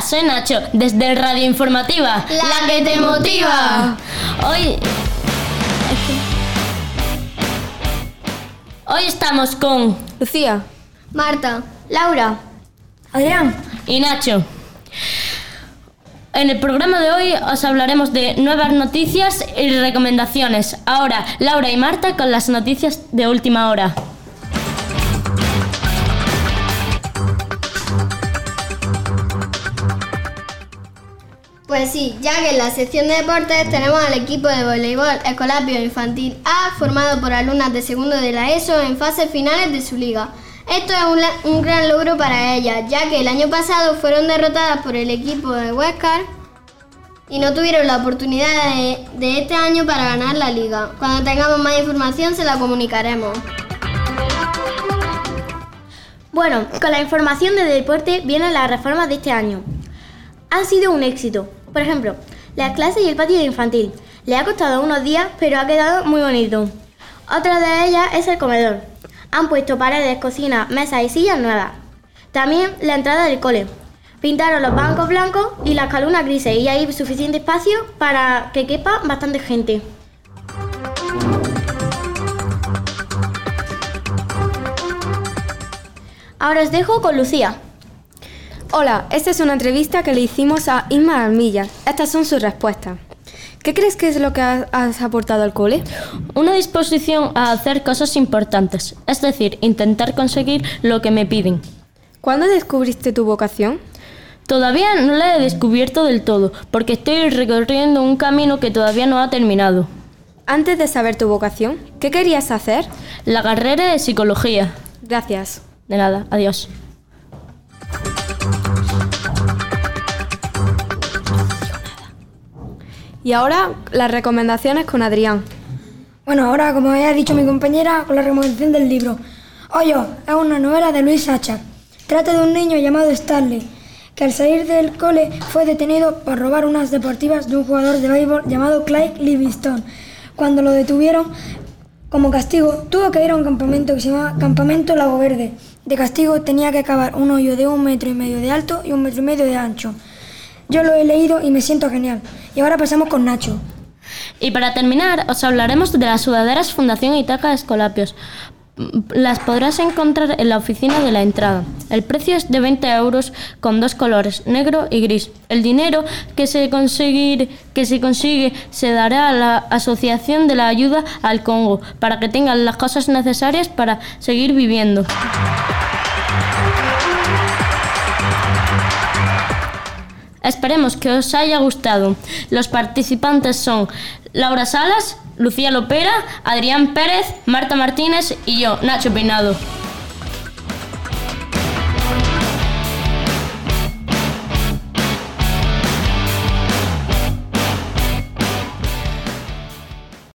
soy Nacho, desde Radio Informativa. La que te motiva. Hoy. Hoy estamos con Lucía. Marta. Laura. Adrián. y Nacho. En el programa de hoy os hablaremos de nuevas noticias y recomendaciones. Ahora, Laura y Marta con las noticias de última hora. Pues sí, ya que en la sección de deportes tenemos al equipo de voleibol Escolapio Infantil A, formado por alumnas de segundo de la ESO en fases finales de su liga. Esto es un, un gran logro para ellas, ya que el año pasado fueron derrotadas por el equipo de Huescar y no tuvieron la oportunidad de, de este año para ganar la liga. Cuando tengamos más información se la comunicaremos. Bueno, con la información de deporte vienen las reformas de este año. Han sido un éxito. Por ejemplo, las clases y el patio infantil. Le ha costado unos días, pero ha quedado muy bonito. Otra de ellas es el comedor. Han puesto paredes, cocina, mesas y sillas nuevas. También la entrada del cole. Pintaron los bancos blancos y las columnas grises y hay suficiente espacio para que quepa bastante gente. Ahora os dejo con Lucía. Hola, esta es una entrevista que le hicimos a Inma Armilla. Estas son sus respuestas. ¿Qué crees que es lo que has, has aportado al cole? Una disposición a hacer cosas importantes, es decir, intentar conseguir lo que me piden. ¿Cuándo descubriste tu vocación? Todavía no la he descubierto del todo, porque estoy recorriendo un camino que todavía no ha terminado. Antes de saber tu vocación, ¿qué querías hacer? La carrera de psicología. Gracias. De nada, adiós. Y ahora las recomendaciones con Adrián. Bueno, ahora, como había dicho mi compañera, con la recomendación del libro. Hoyo es una novela de Luis Sachar. Trata de un niño llamado Stanley, que al salir del cole fue detenido por robar unas deportivas de un jugador de béisbol llamado Clyde Livingston. Cuando lo detuvieron, como castigo, tuvo que ir a un campamento que se llama Campamento Lago Verde. De castigo tenía que cavar un hoyo de un metro y medio de alto y un metro y medio de ancho. Yo lo he leído y me siento genial. Y ahora pasamos con Nacho. Y para terminar, os hablaremos de las sudaderas Fundación Itaca Escolapios. Las podrás encontrar en la oficina de la entrada. El precio es de 20 euros con dos colores, negro y gris. El dinero que se, conseguir, que se consigue se dará a la Asociación de la Ayuda al Congo para que tengan las cosas necesarias para seguir viviendo. Esperemos que os haya gustado. Los participantes son Laura Salas, Lucía Lopera, Adrián Pérez, Marta Martínez y yo, Nacho Peinado.